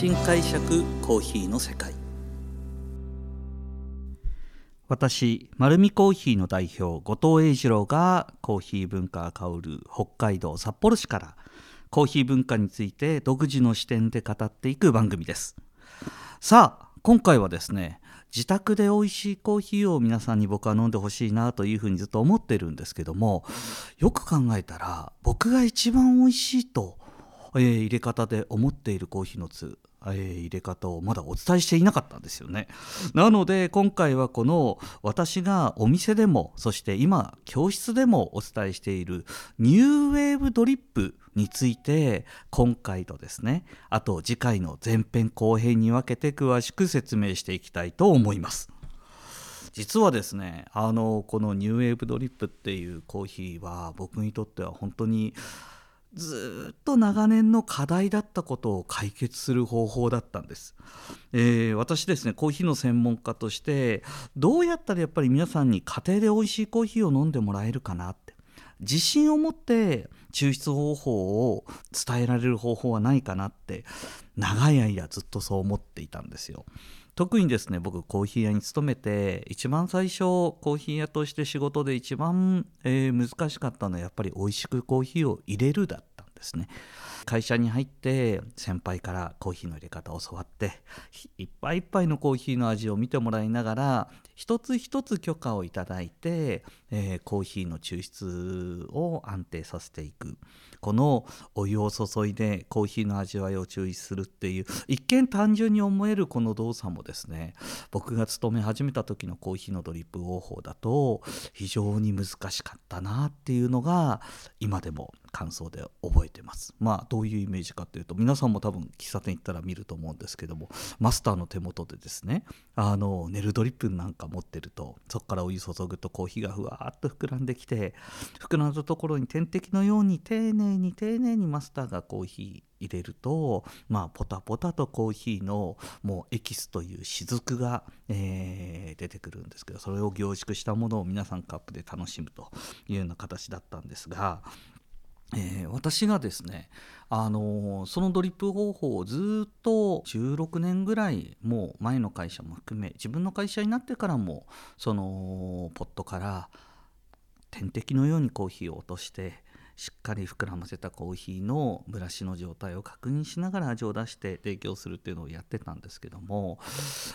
新解釈コーヒーの世界。私丸るコーヒーの代表後藤英二郎がコーヒー文化が香る北海道札幌市からコーヒー文化について独自の視点で語っていく番組です。さあ今回はですね自宅で美味しいコーヒーを皆さんに僕は飲んでほしいなというふうにずっと思ってるんですけどもよく考えたら僕が一番美味しいと、えー、入れ方で思っているコーヒーの通えー、入れ方をまだお伝えしていなかったんですよね。なので今回はこの私がお店でもそして今教室でもお伝えしているニューウェーブドリップについて今回とですねあと次回の前編後編に分けて詳しく説明していきたいと思います。実はですねあのこのニューウェーブドリップっていうコーヒーは僕にとっては本当にずっと長年の課題だったことを解決する方法だったんです、えー、私ですねコーヒーの専門家としてどうやったらやっぱり皆さんに家庭で美味しいコーヒーを飲んでもらえるかなって自信を持って抽出方法を伝えられる方法はないかなって長い間ずっとそう思っていたんですよ。特にですね僕コーヒー屋に勤めて一番最初コーヒー屋として仕事で一番、えー、難しかったのはやっぱり美味しくコーヒーを入れるだったんですね。会社に入って先輩からコーヒーの入れ方を教わっていっぱいいっぱいのコーヒーの味を見てもらいながら一つ一つ許可をいただいて、えー、コーヒーの抽出を安定させていくこのお湯を注いでコーヒーの味わいを注意するっていう一見単純に思えるこの動作もですね僕が勤め始めた時のコーヒーのドリップ方法だと非常に難しかったなっていうのが今でも感想で覚えてます。まあどういうイメージかというと皆さんも多分喫茶店行ったら見ると思うんですけどもマスターの手元でですねあのネルドリップなんか持ってるとそこからお湯注ぐとコーヒーがふわーっと膨らんできて膨らんだところに点滴のように丁寧に丁寧にマスターがコーヒー入れるとまあポタポタとコーヒーのもうエキスという雫が、えー、出てくるんですけどそれを凝縮したものを皆さんカップで楽しむというような形だったんですがえー、私がですね、あのー、そのドリップ方法をずっと16年ぐらいもう前の会社も含め自分の会社になってからもそのポットから点滴のようにコーヒーを落としてしっかり膨らませたコーヒーのブラシの状態を確認しながら味を出して提供するっていうのをやってたんですけども、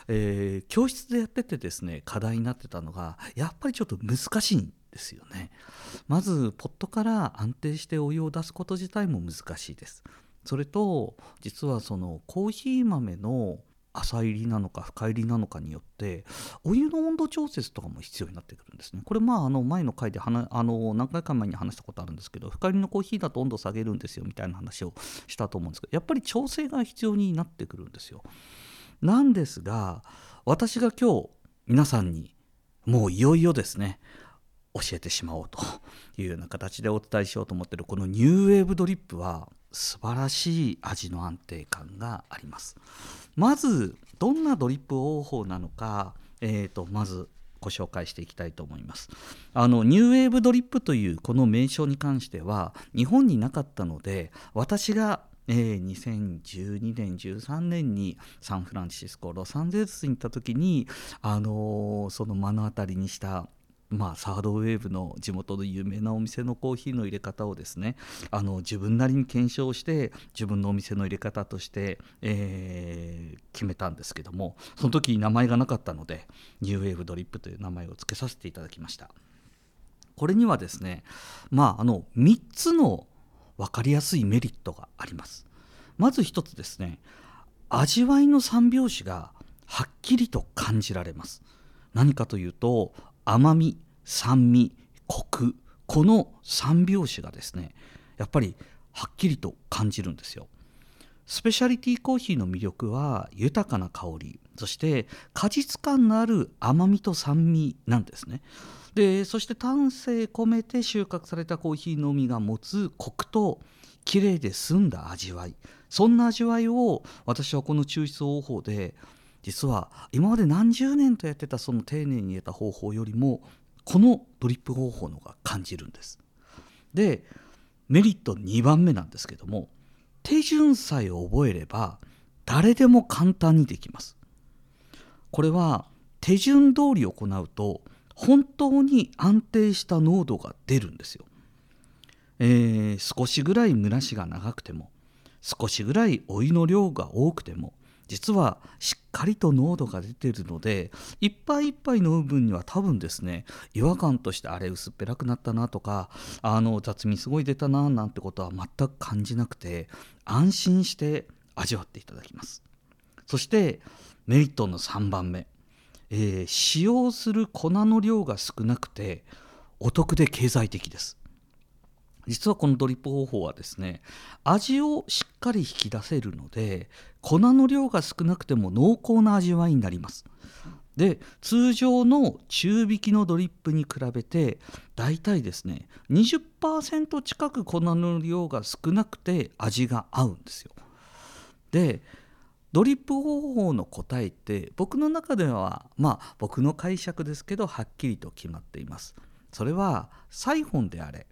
えー、教室でやっててですね課題になってたのがやっぱりちょっと難しいんですよねまずポットから安定してお湯を出すこと自体も難しいですそれと実はそのコーヒー豆の浅入りなのか深入りなのかによってお湯の温度調節とかも必要になってくるんですね。これまああの前の回であの何回か前に話したことあるんですけど深入りのコーヒーだと温度下げるんですよみたいな話をしたと思うんですけどやっぱり調整が必要になってくるんですよ。なんですが私が今日皆さんにもういよいよですね教えてしまおうというような形でお伝えしようと思ってるこのニューウェーブドリップは素晴らしい味の安定感があります。まずどんなドリップ方法なのか、えーと、まずご紹介していきたいと思います。あのニューウェーブドリップというこの名称に関しては日本になかったので私がえー、2012年13年にサンフランシスコロサンゼルスに行った時に、あのー、その目の当たりにしたまあ、サードウェーブの地元の有名なお店のコーヒーの入れ方をですねあの自分なりに検証して自分のお店の入れ方として、えー、決めたんですけどもその時名前がなかったのでニューウェーブドリップという名前を付けさせていただきました。これにはですねまああの3つの分かりやすいメリットがあります。まず1つですね味わいの三拍子がはっきりと感じられます。何かというと甘み酸味コクこの3拍子がですねやっぱりはっきりと感じるんですよ。スペシャリティコーヒーの魅力は豊かな香りそして果実感のある甘みと酸味なんですね。でそして丹精込めて収穫されたコーヒーのみが持つコクと綺麗で澄んだ味わいそんな味わいを私はこの抽出方法で実は今まで何十年とやってたその丁寧に入れた方法よりもこのドリップ方法の方が感じるんです。でメリット2番目なんですけども手順さえ覚えれば誰でも簡単にできますこれは手順通り行うと本当に安定した濃度が出るんですよ、えー、少しぐらい蒸らしが長くても少しぐらいお湯の量が多くても実はしっかりと濃度が出ているのでいっぱいいっぱい飲む分には多分ですね違和感としてあれ薄っぺらくなったなとかあの雑味すごい出たななんてことは全く感じなくて安心して味わっていただきます。そしてメリットの3番目、えー、使用する粉の量が少なくてお得で経済的です。実はこのドリップ方法はですね味をしっかり引き出せるので粉の量が少なくても濃厚な味わいになります。で通常の中引きのドリップに比べてだいたいですね20%近く粉の量が少なくて味が合うんですよ。でドリップ方法の答えって僕の中ではまあ僕の解釈ですけどはっきりと決まっています。それはサイフォンであれ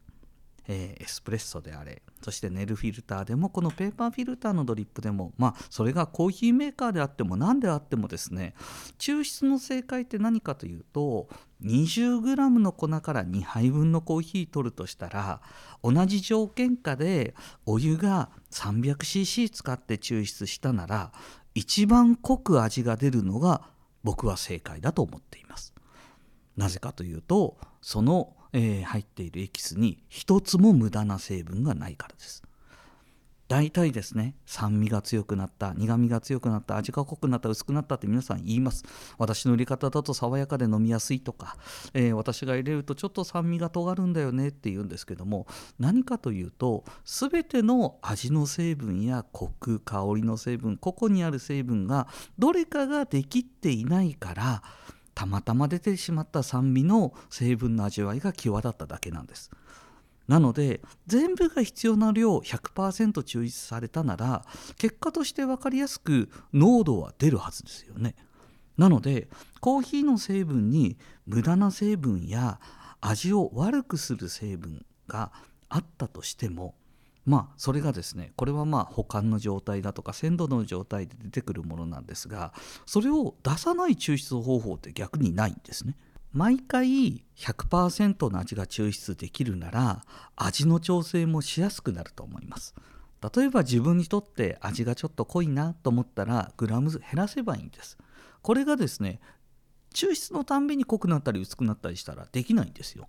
えー、エスプレッソであれそしてネルフィルターでもこのペーパーフィルターのドリップでもまあそれがコーヒーメーカーであっても何であってもですね抽出の正解って何かというと 20g の粉から2杯分のコーヒー取るとしたら同じ条件下でお湯が 300cc 使って抽出したなら一番濃く味が出るのが僕は正解だと思っています。なぜかというとそのえー、入っているエキスに一つも無駄な成分がないからです。大体ですね酸味が強くなった苦味が強くなった味が濃くなった薄くなったって皆さん言います私の入れ方だと爽やかで飲みやすいとか、えー、私が入れるとちょっと酸味が尖るんだよねって言うんですけども何かというと全ての味の成分やコク香りの成分個々にある成分がどれかができっていないからたまたま出てしまった酸味の成分の味わいが際立っただけなんです。なので全部が必要な量100%抽出されたなら結果として分かりやすく濃度は出るはずですよね。なのでコーヒーの成分に無駄な成分や味を悪くする成分があったとしてもまあそれがですねこれはまあ保管の状態だとか鮮度の状態で出てくるものなんですがそれを出さない抽出方法って逆にないんですね。毎回100%の味が抽出できるなら味の調整もしやすくなると思います。例えば自分にとって味がちょっと濃いなと思ったらグラム減らせばいいんです。これがですね抽出のたんびに濃くなったり薄くなったりしたらできないんですよ。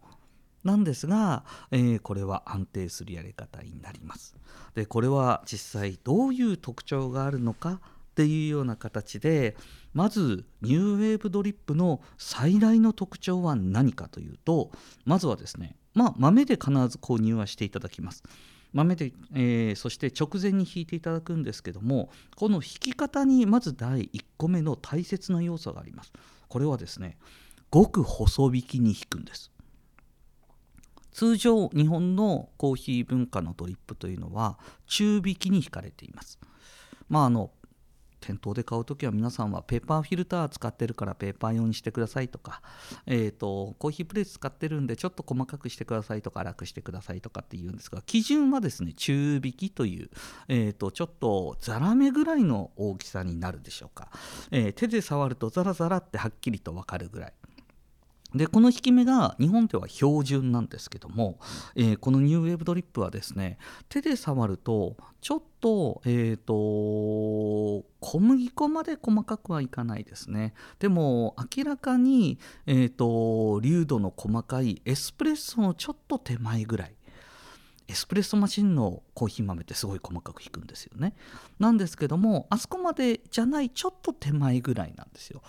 なんですが、えー、これは安定するやり方になります。でこれは実際どういう特徴があるのかっていうような形でまずニューウェーブドリップの最大の特徴は何かというとまずはですねまあ豆で必ず購入はしていただきます。豆で、えー、そして直前に引いていただくんですけどもこの引き方にまず第1個目の大切な要素があります。これはですねごく細引きに引くんです。通常日本のコーヒー文化のドリップというのは中引きに引かれています。まああの店頭で買う時は皆さんはペーパーフィルター使ってるからペーパー用にしてくださいとか、えーと、コーヒープレス使ってるんでちょっと細かくしてくださいとか粗くしてくださいとかって言うんですが基準はですね中引きという、えーと、ちょっとザラメぐらいの大きさになるでしょうか、えー、手で触るとザラザラってはっきりと分かるぐらいでこの引き目が日本では標準なんですけども、えー、このニューウェーブドリップはですね手で触るとちょっと,、えーと、小麦粉まで細かくはいかないですね。でも明らかに、えーと、粒度の細かいエスプレッソのちょっと手前ぐらい。エスプレッソマシンのコーヒー豆ってすごい細かく引くんですよね。なんですけどもあそこまでじゃないちょっと手前ぐらいなんですよ。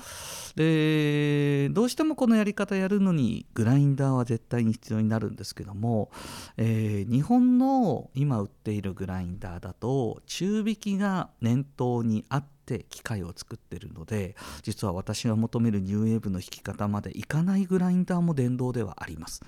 でどうしてもこのやり方やるのにグラインダーは絶対に必要になるんですけども、えー、日本の今売っているグラインダーだと中引きが念頭にあって機械を作ってるので実は私が求めるニューウェーブの引き方までいかないグラインダーも電動ではあります。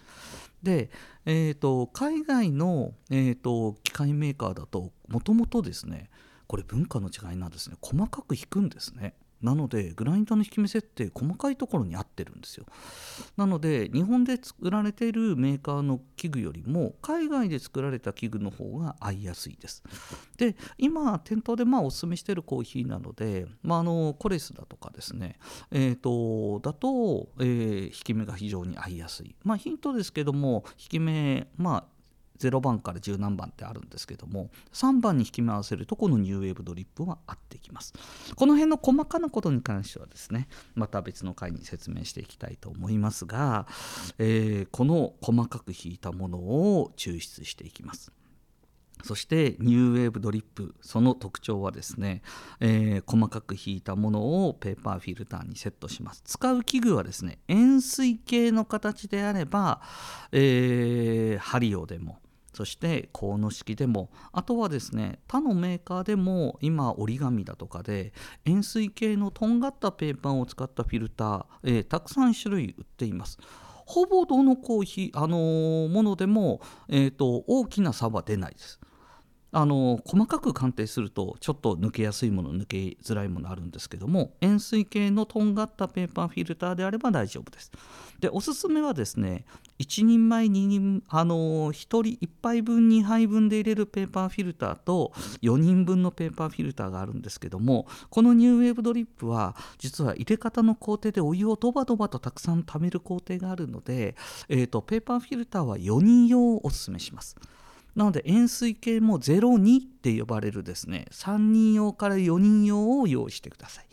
で、えーと、海外の、えーと、機械メーカーだともともとですねこれ文化の違いなんですね。細かく引くんですね。なのでグラインダーの引き目設定細かいところに合ってるんですよ。なので日本で作られているメーカーの器具よりも海外で作られた器具の方が合いやすいです。で今店頭でまあおすすめしているコーヒーなので、まあ、あのコレスだとかですね。えー、とだと、えー、引き目が非常に合いやすい。まあヒントですけども引き目まあ0番から10何番ってあるんですけども3番に引き回せるとこのニューウェーブドリップは合ってきます。この辺の細かなことに関してはですねまた別の回に説明していきたいと思いますが、えー、この細かく引いたものを抽出していきます。そしてニューウェーブドリップその特徴はですね、えー、細かく引いたものをペーパーフィルターにセットします。使う器具はですね円錐形の形であれば、えー、ハリオでもそして鴻式でもあとはですね他のメーカーでも今折り紙だとかで円錐形のとんがったペーパーを使ったフィルター、えー、たくさん種類売っています。ほぼどのコーヒー、あのー、ものでも、えーと大きな差は出ないです。あの細かく鑑定するとちょっと抜けやすいもの抜けづらいものあるんですけども円錐形のとんがったペーパーフィルターであれば大丈夫です。でおすすめはですね1人前2人あの1人1杯分2杯分で入れるペーパーフィルターと4人分のペーパーフィルターがあるんですけどもこのニューウェーブドリップは実は入れ方の工程でお湯をドバドバとたくさん溜める工程があるので、えーと、ペーパーフィルターは4人用をおすすめします。なので円錐形も02って呼ばれるですね。3人用から4人用を用意してください。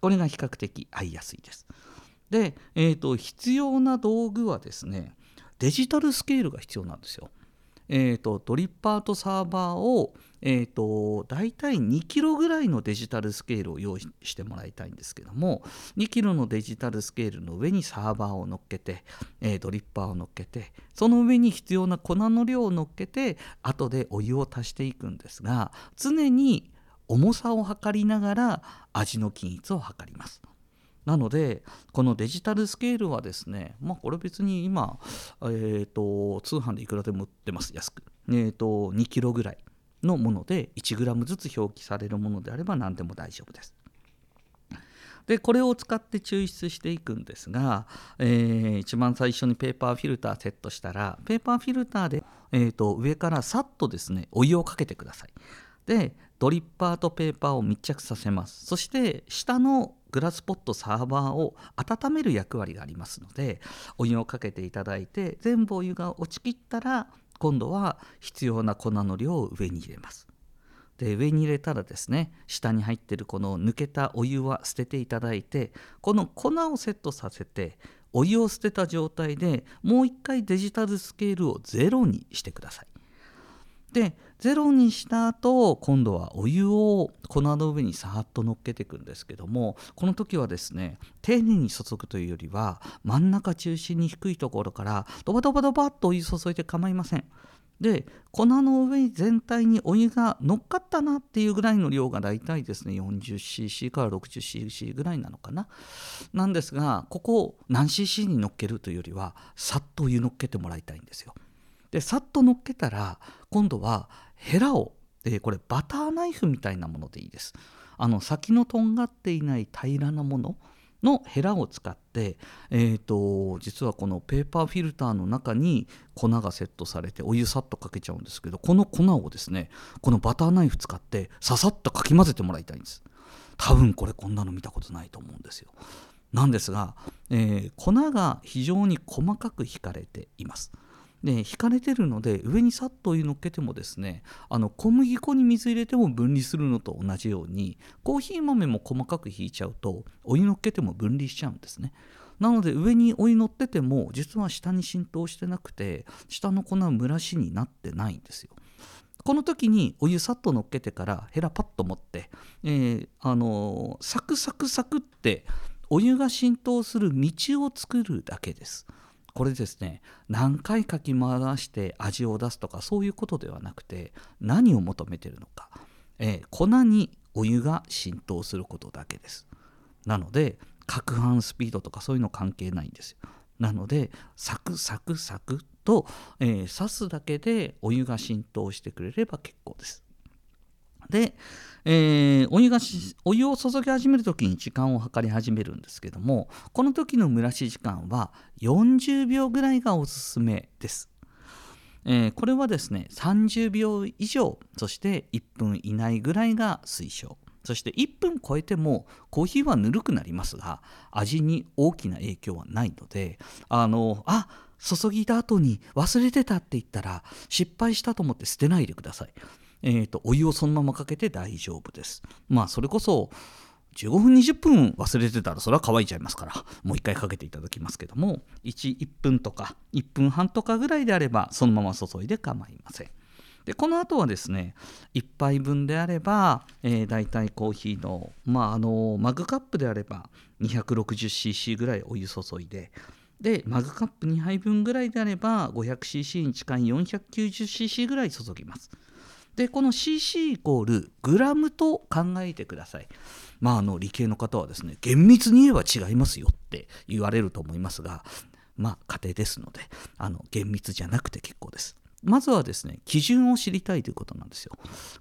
これが比較的合いやすいです。で、えーと、必要な道具はですねデジタルスケールが必要なんですよ。えーと、ドリッパーとサーバーを、えーと、大体2キロぐらいのデジタルスケールを用意してもらいたいんですけども2キロのデジタルスケールの上にサーバーを乗っけて、えー、ドリッパーを乗っけてその上に必要な粉の量を乗っけて後でお湯を足していくんですが常に重さを測りながら味の均一を測ります。なのでこのデジタルスケールはですねまあこれ別に今、えーと、通販でいくらでも売ってます。安く、えーと、2キロぐらい。のもので1グラムずつ表記されるものであれば何でも大丈夫です。でこれを使って抽出していくんですが、えー、一番最初にペーパーフィルターセットしたらペーパーフィルターで、えーと上からさっとですねお湯をかけてください。でドリッパーとペーパーを密着させますそして下のグラスポットサーバーを温める役割がありますのでお湯をかけていただいて全部お湯が落ちきったら今度は必要な粉の量を上に入れます。で上に入れたらですね下に入ってるこの抜けたお湯は捨てていただいてこの粉をセットさせてお湯を捨てた状態でもう一回デジタルスケールを0にしてください。で0にした後今度はお湯を粉の上にさーっと乗っけていくんですけどもこの時はですね丁寧に注ぐというよりは真ん中中心に低いところからドバドバドバッとお湯注いで構いません。で粉の上全体にお湯が乗っかったなっていうぐらいの量が大体ですね 40cc から 60cc ぐらいなのかな。なんですがここを何 cc に乗っけるというよりはさっとお湯乗っけてもらいたいんですよ。でさっと乗っけたら今度はヘラを、えー、これバターナイフみたいなものでいいです。あの先のとんがっていない平らなもののヘラを使って、えーと、実はこのペーパーフィルターの中に粉がセットされてお湯さっとかけちゃうんですけどこの粉をですねこのバターナイフ使ってささっとかき混ぜてもらいたいんです。多分これこんなの見たことないと思うんですよ。なんですが、えー、粉が非常に細かく引かれています。で引かれてるので上にさっとお湯のっけてもですねあの小麦粉に水入れても分離するのと同じようにコーヒー豆も細かく引いちゃうとお湯のっけても分離しちゃうんですねなので上にお湯乗ってても実は下に浸透してなくて下の粉は蒸らしになってないんですよこの時にお湯さっと乗っけてからヘラパッと持って、えー、あのー、サクサクサクってお湯が浸透する道を作るだけです。これですね何回かき回して味を出すとかそういうことではなくて何を求めてるのか、えー、粉にお湯が浸透することだけです。なので攪拌スピードとかそういうの関係ないんですよ。なのでサクサクサクと、えー、刺すだけでお湯が浸透してくれれば結構です。で、えー、お湯がお湯を注ぎ始める時に時間を計り始めるんですけどもこの時の蒸らし時間は40秒ぐらいがおすすめです。えー、これはですね30秒以上そして1分以内ぐらいが推奨そして1分超えてもコーヒーはぬるくなりますが味に大きな影響はないのであのあ注ぎだ後に忘れてたって言ったら失敗したと思って捨てないでください。えーと、お湯をそのままかけて大丈夫です。まあそれこそ15分20分忘れてたらそれは乾いちゃいますからもう一回かけていただきますけども 1, 1分とか1分半とかぐらいであればそのまま注いで構いません。でこの後はですね1杯分であれば、えー、大体コーヒーの,、まあ、あのマグカップであれば 260cc ぐらいお湯注いででマグカップ2杯分ぐらいであれば 500cc に近い 490cc ぐらい注ぎます。でこの CC イコールグラムと考えてください。まああの理系の方はですね厳密に言えば違いますよって言われると思いますがまあ家庭ですのであの厳密じゃなくて結構です。まずはですね基準を知りたいということなんですよ。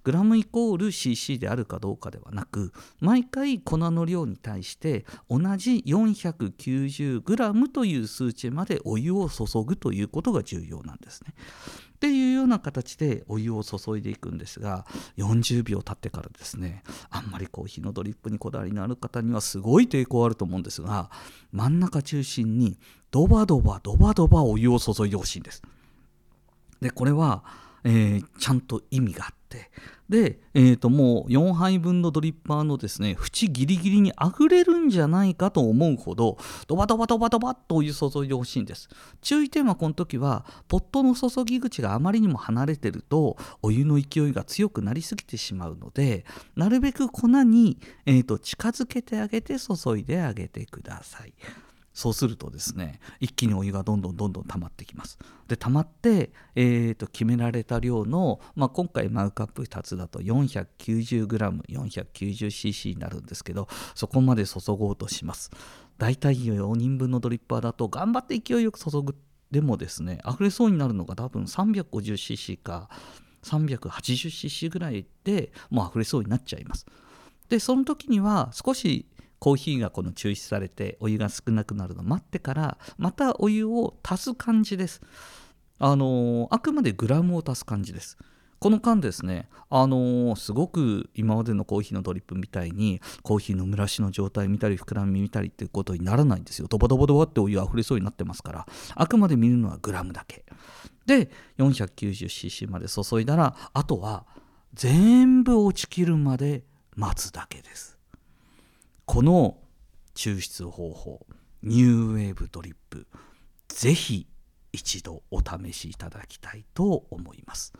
グラムイコール cc であるかどうかではなく毎回粉の量に対して同じ 490g という数値までお湯を注ぐということが重要なんですね。っていうような形でお湯を注いでいくんですが40秒経ってからですねあんまりコーヒーのドリップにこだわりのある方にはすごい抵抗あると思うんですが真ん中中心にドバドバドバドバお湯を注いでほしいんです。でこれは、えー、ちゃんと意味があって。で、えー、ともう4杯分のドリッパーのですね縁ギリギリに溢れるんじゃないかと思うほどドバドバドバドバッとお湯注いでほしいんです。注意点はこの時はポットの注ぎ口があまりにも離れてるとお湯の勢いが強くなりすぎてしまうのでなるべく粉に、えー、と近づけてあげて注いであげてください。そうするとですね一気にお湯がどんどんどんどん溜まってきます。で溜まって、えー、と決められた量の、まあ、今回マグカップ2つだと 490g490cc になるんですけどそこまで注ごうとします。だいたい4人分のドリッパーだと頑張って勢いよく注ぐでもですね溢れそうになるのが多分 350cc か 380cc ぐらいでもう溢れそうになっちゃいます。でその時には少しコーヒーがこの抽出されてお湯が少なくなるのを待ってからまたお湯を足す感じです。あのあくまでグラムを足す感じです。この間ですね、あのー、すごく今までのコーヒーのドリップみたいにコーヒーの蒸らしの状態見たり膨らみ見たりっていうことにならないんですよ。ドバドバドバってお湯溢れそうになってますからあくまで見るのはグラムだけ。で 490cc まで注いだらあとは全部落ちきるまで待つだけです。この抽出方法ニューウェーブドリップぜひ一度お試しいただきたいと思います。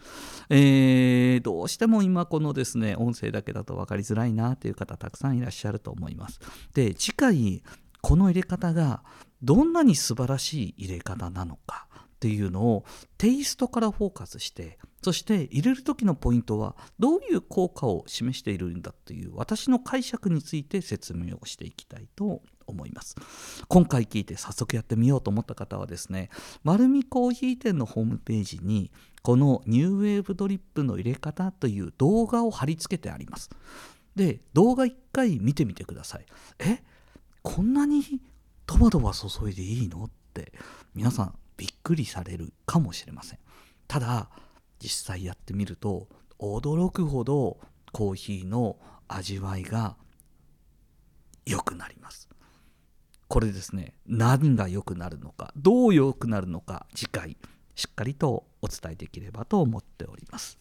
えー、どうしても今このですね音声だけだと分かりづらいなという方たくさんいらっしゃると思います。で次回この入れ方がどんなに素晴らしい入れ方なのかっていうのをテイストからフォーカスしてそして入れる時のポイントはどういう効果を示しているんだという私の解釈について説明をしていきたいと思います。今回聞いて早速やってみようと思った方はですね丸みコーヒー店のホームページにこのニューウェーブドリップの入れ方という動画を貼り付けてあります。で動画1回見てみてください。え？こんなにドバドバ注いでいいの？って皆さんびっくりされるかもしれません。ただ実際やってみると驚くほどコーヒーの味わいが良くなります。これですね何が良くなるのかどう良くなるのか次回しっかりとお伝えできればと思っております。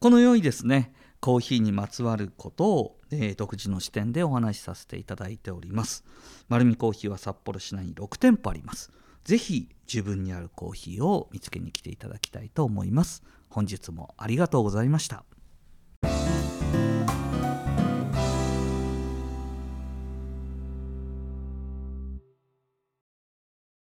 このようにですねコーヒーにまつわることを、えー、独自の視点でお話しさせていただいております。丸るコーヒーは札幌市内に6店舗あります。ぜひ自分にあるコーヒーを見つけに来ていただきたいと思います。本日もありがとうございました。